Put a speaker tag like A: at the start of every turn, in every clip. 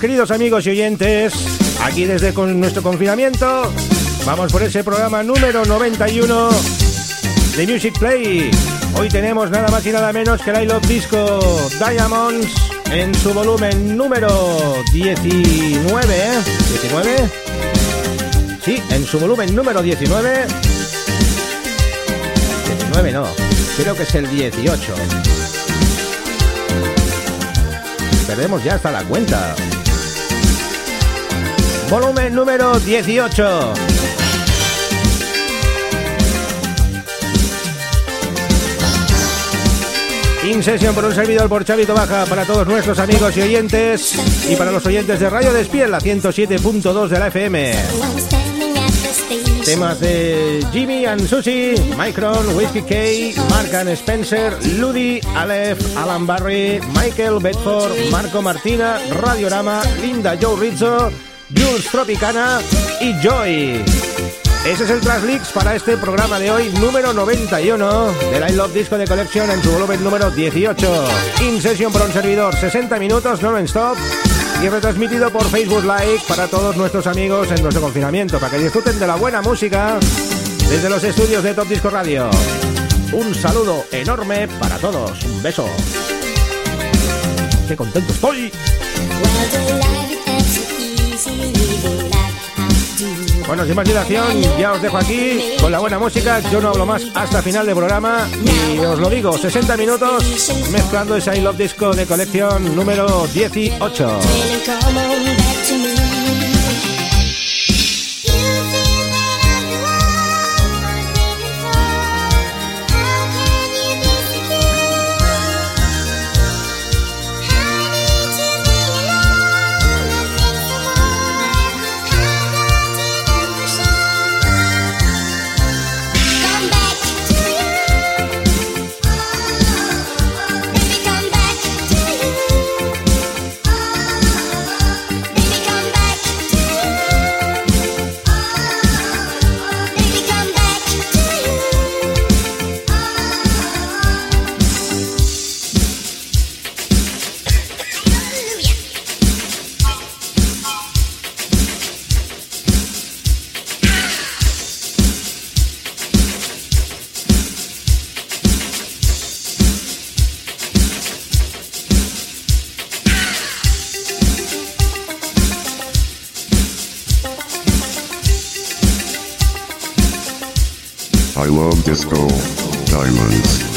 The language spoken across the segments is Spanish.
A: Queridos amigos y oyentes, aquí desde con nuestro confinamiento, vamos por ese programa número 91 de Music Play. Hoy tenemos nada más y nada menos que el I Disco Diamonds en su volumen número 19, ¿eh? ¿19? Sí, en su volumen número 19. 19 no, creo que es el 18 perdemos ya hasta la cuenta. Volumen número 18. In sesión por un servidor por Chavito Baja para todos nuestros amigos y oyentes y para los oyentes de Radio Despiel, la 107.2 de la FM. Temas de Jimmy and Susie, Micron, Whiskey K, Mark and Spencer, Ludi, Aleph, Alan Barry, Michael Bedford, Marco Martina, Radiorama, Linda Joe Rizzo, Jules Tropicana y Joy. Ese es el Traslix para este programa de hoy, número 91 de I Love Disco de Collection en su volumen número 18. In session por un servidor, 60 minutos, non-stop y retransmitido por Facebook Live para todos nuestros amigos en nuestro confinamiento, para que disfruten de la buena música desde los estudios de Top Disco Radio. Un saludo enorme para todos, un beso. ¡Qué contento estoy! Bueno, sin más dilación, ya os dejo aquí con la buena música. Yo no hablo más hasta final del programa. Y os lo digo, 60 minutos mezclando ese I Love Disco de colección número 18.
B: I
C: love disco. Diamonds.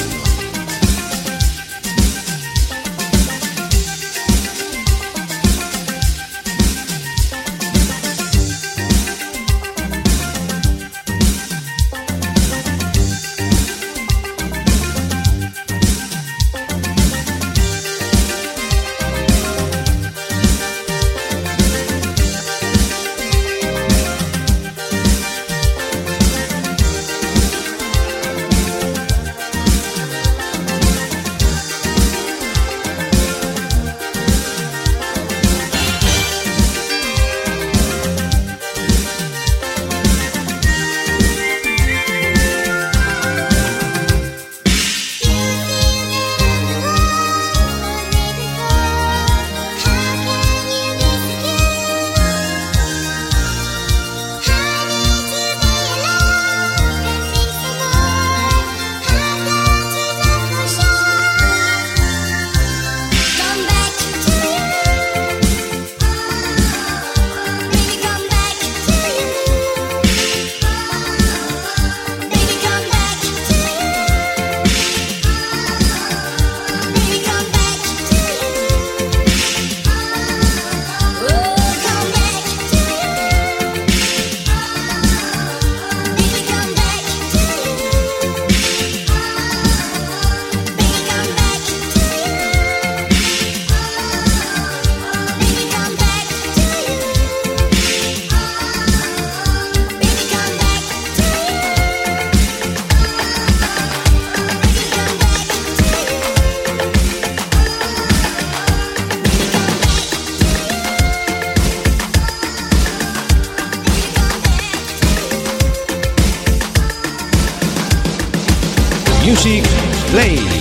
A: Music Play.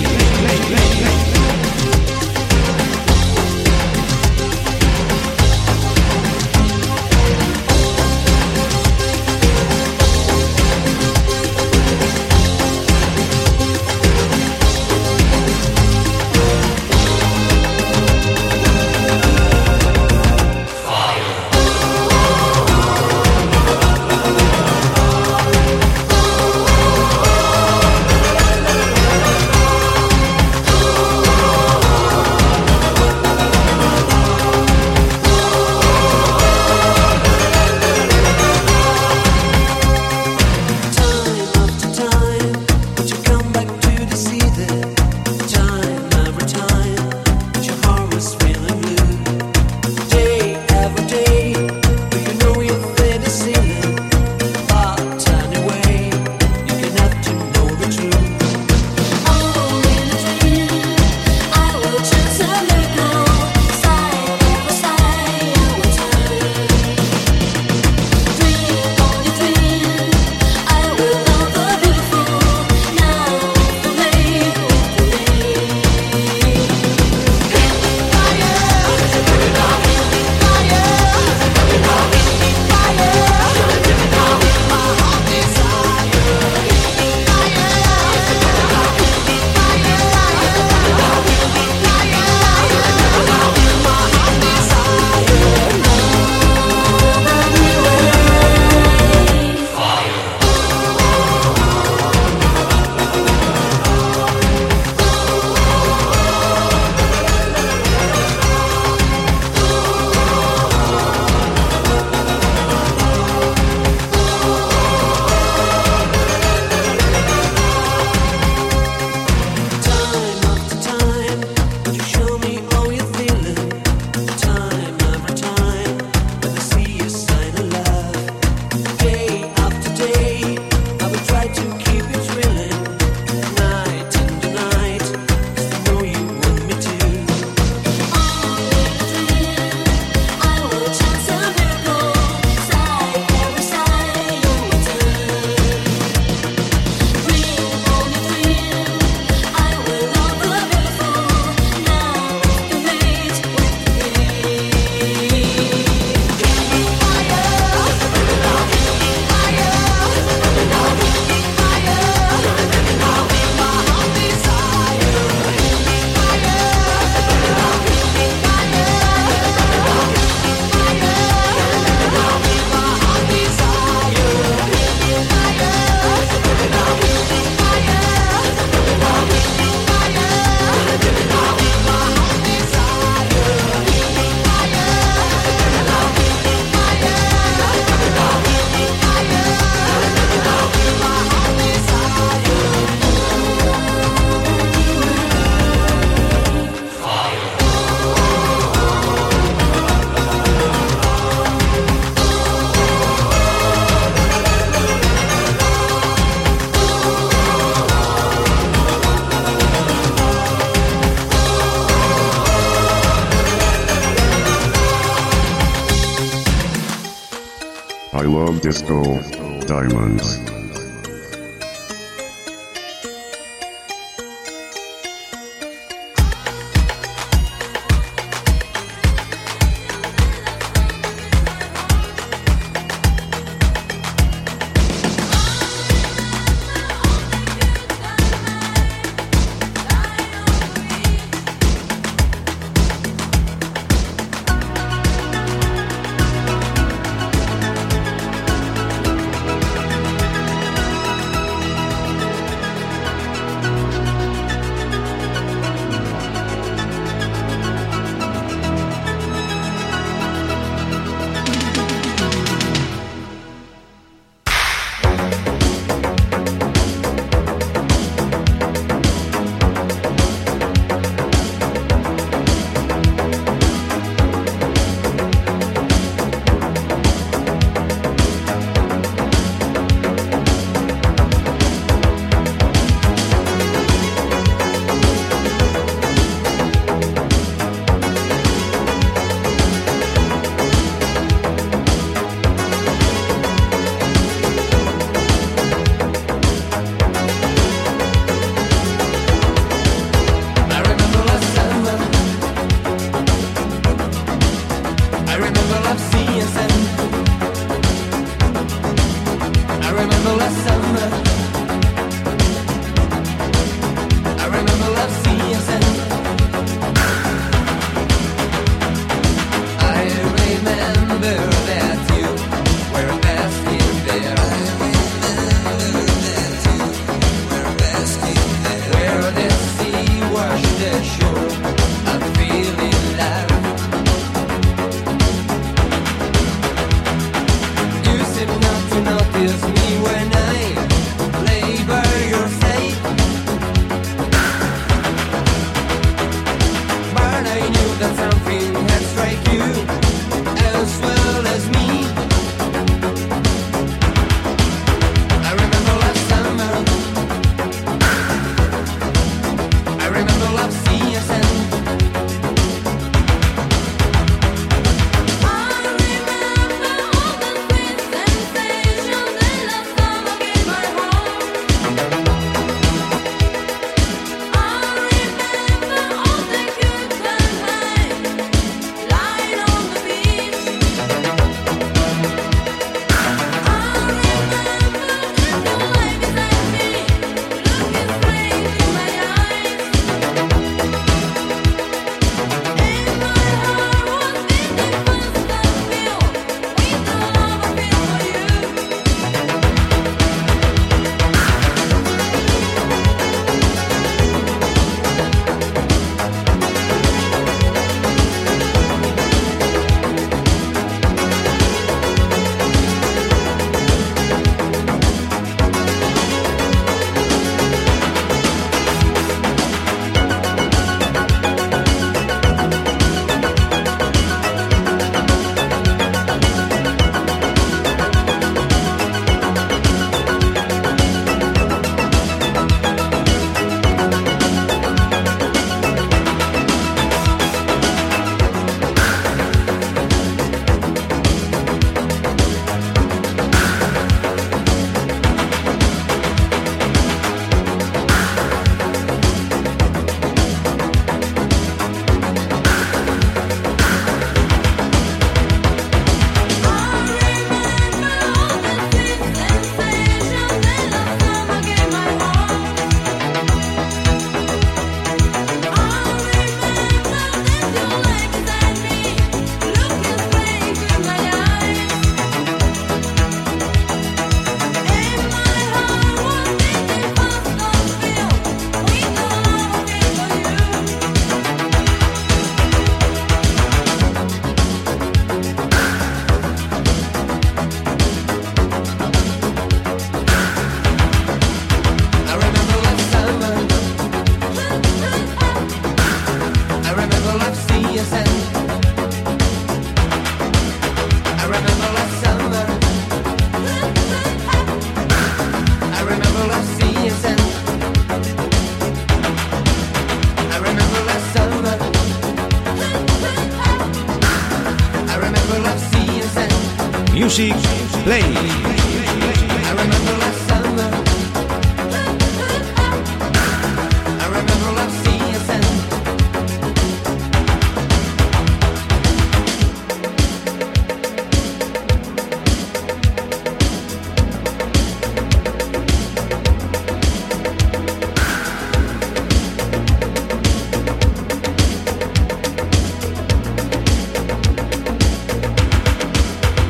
B: love
C: disco. Diamonds.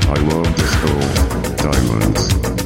D: I love
C: disco, diamonds.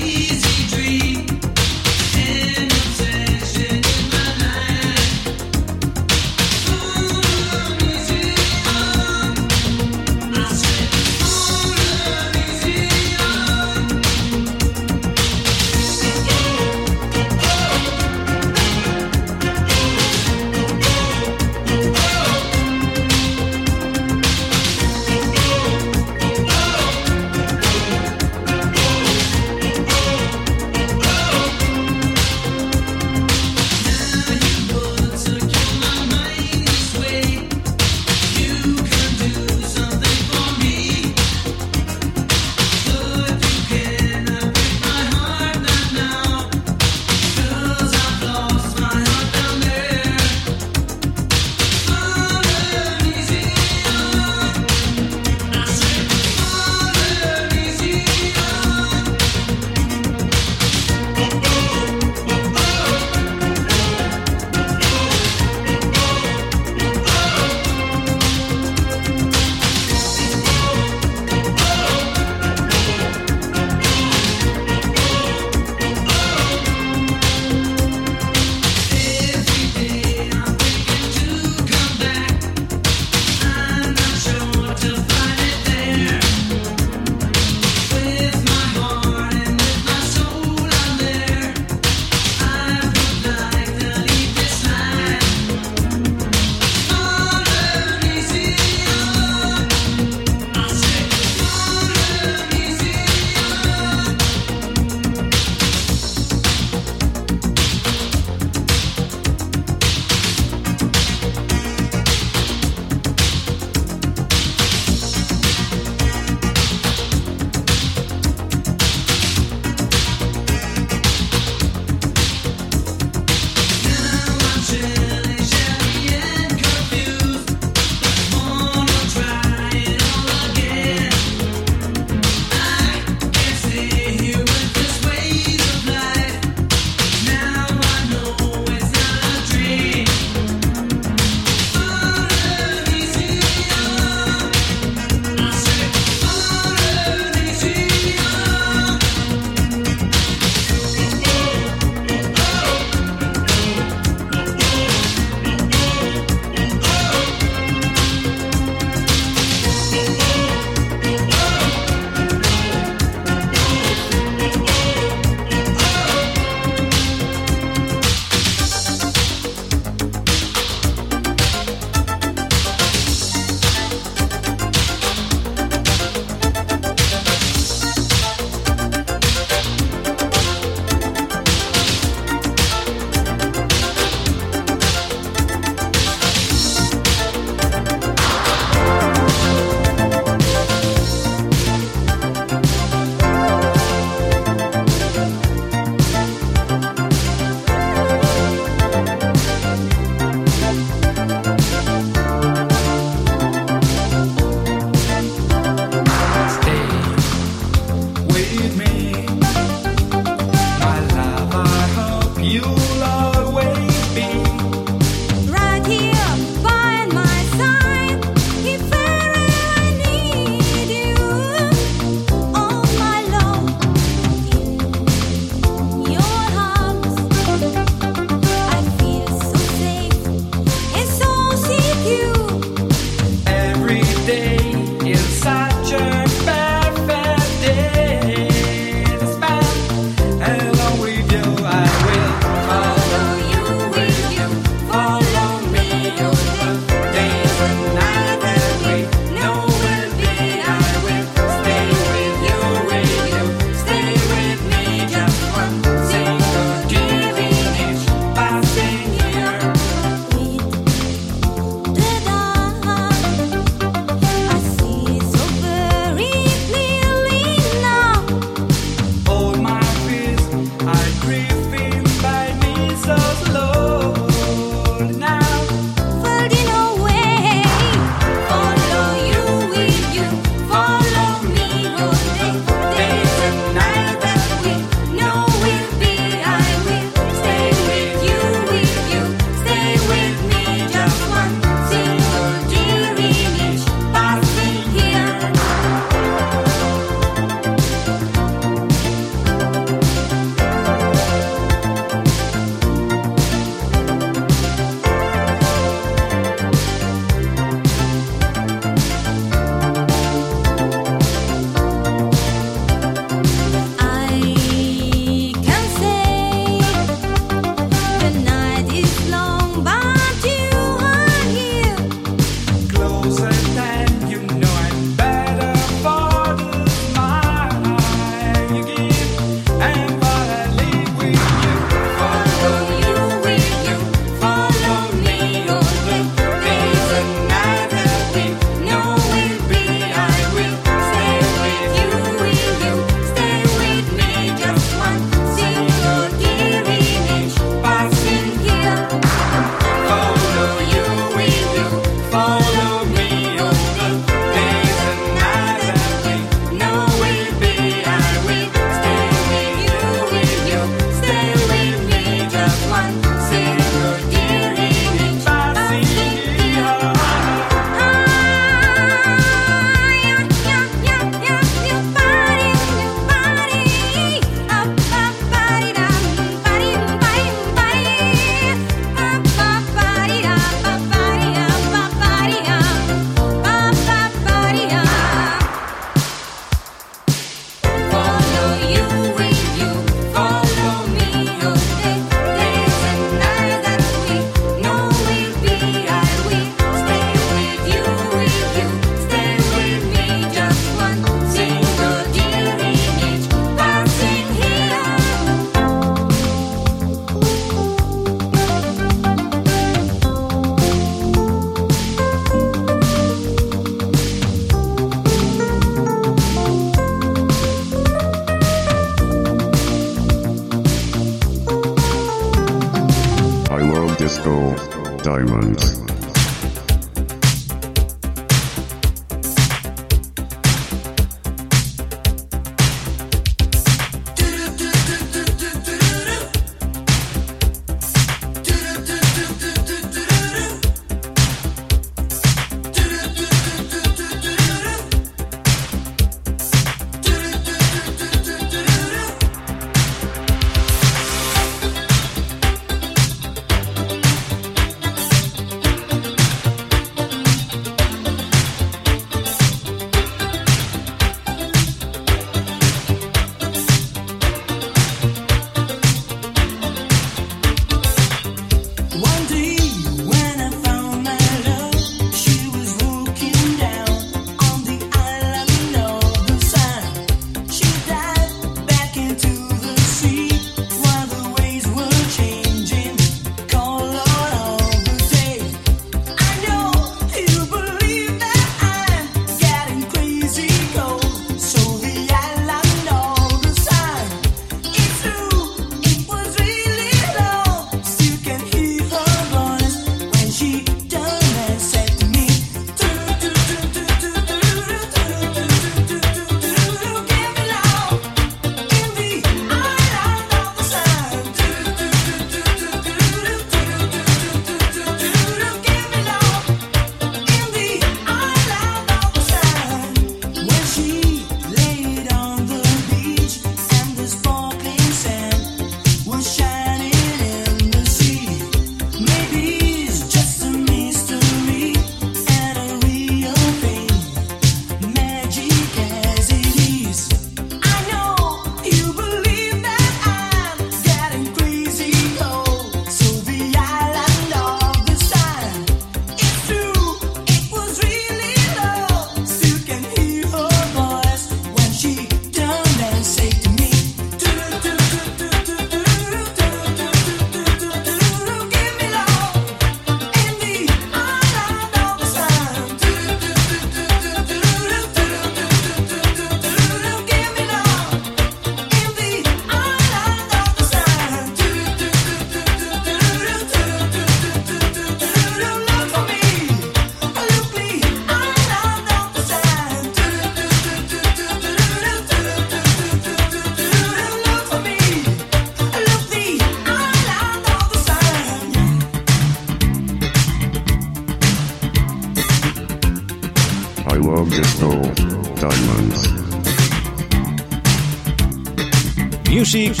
A: Music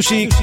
A: Music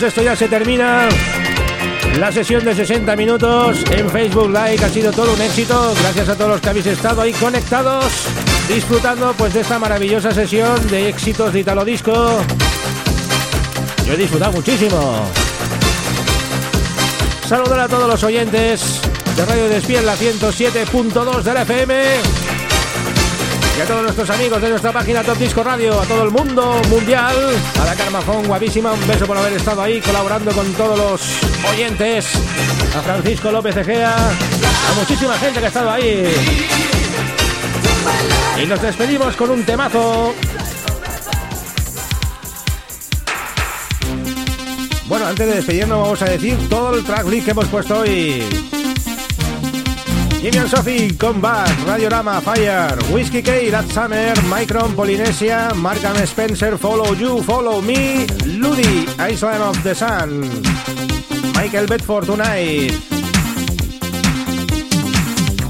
A: esto ya se termina. La sesión de 60 minutos en Facebook Live ha sido todo un éxito. Gracias a todos los que habéis estado ahí conectados, disfrutando pues de esta maravillosa sesión de éxitos de Italo Disco. Yo he disfrutado muchísimo. Saludar a todos los oyentes de Radio Despiel, la 107.2 de la FM. Y a todos nuestros amigos de nuestra página Top Disco Radio, a todo el mundo mundial, a la Carmafón guapísima, un beso por haber estado ahí colaborando con todos los oyentes, a Francisco López Egea, a muchísima gente que ha estado ahí. Y nos despedimos con un temazo. Bueno, antes de despedirnos vamos a decir todo el tracklist que hemos puesto hoy. Jimmy Sophie, Combat, Radiorama, Fire, Whiskey K, That Summer, Micron, Polynesia, Mark and Spencer, Follow You, Follow Me, Ludi, Island of the Sun, Michael Bedford Tonight,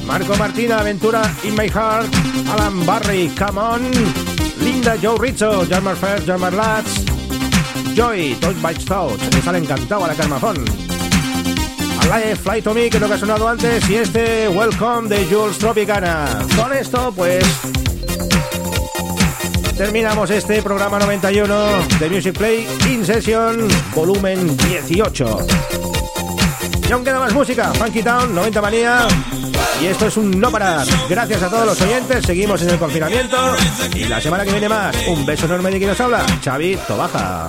A: Marco Martina, Aventura in My Heart, Alan Barry, Come On, Linda Joe Rizzo, Jarmar First, Jarmar Lads, Joy, Toy Bites Thoughts, me sale encantado a la Carmafón. Alive, Fly to Me, que es lo que ha sonado antes, y este Welcome de Jules Tropicana. Con esto, pues. Terminamos este programa 91 de Music Play In Session, volumen 18. Y aún queda más música, Funky Town, 90 Manía. Y esto es un no parar. Gracias a todos los oyentes, seguimos en el confinamiento. Y la semana que viene más, un beso enorme de quien nos habla, Xavi Tobaja.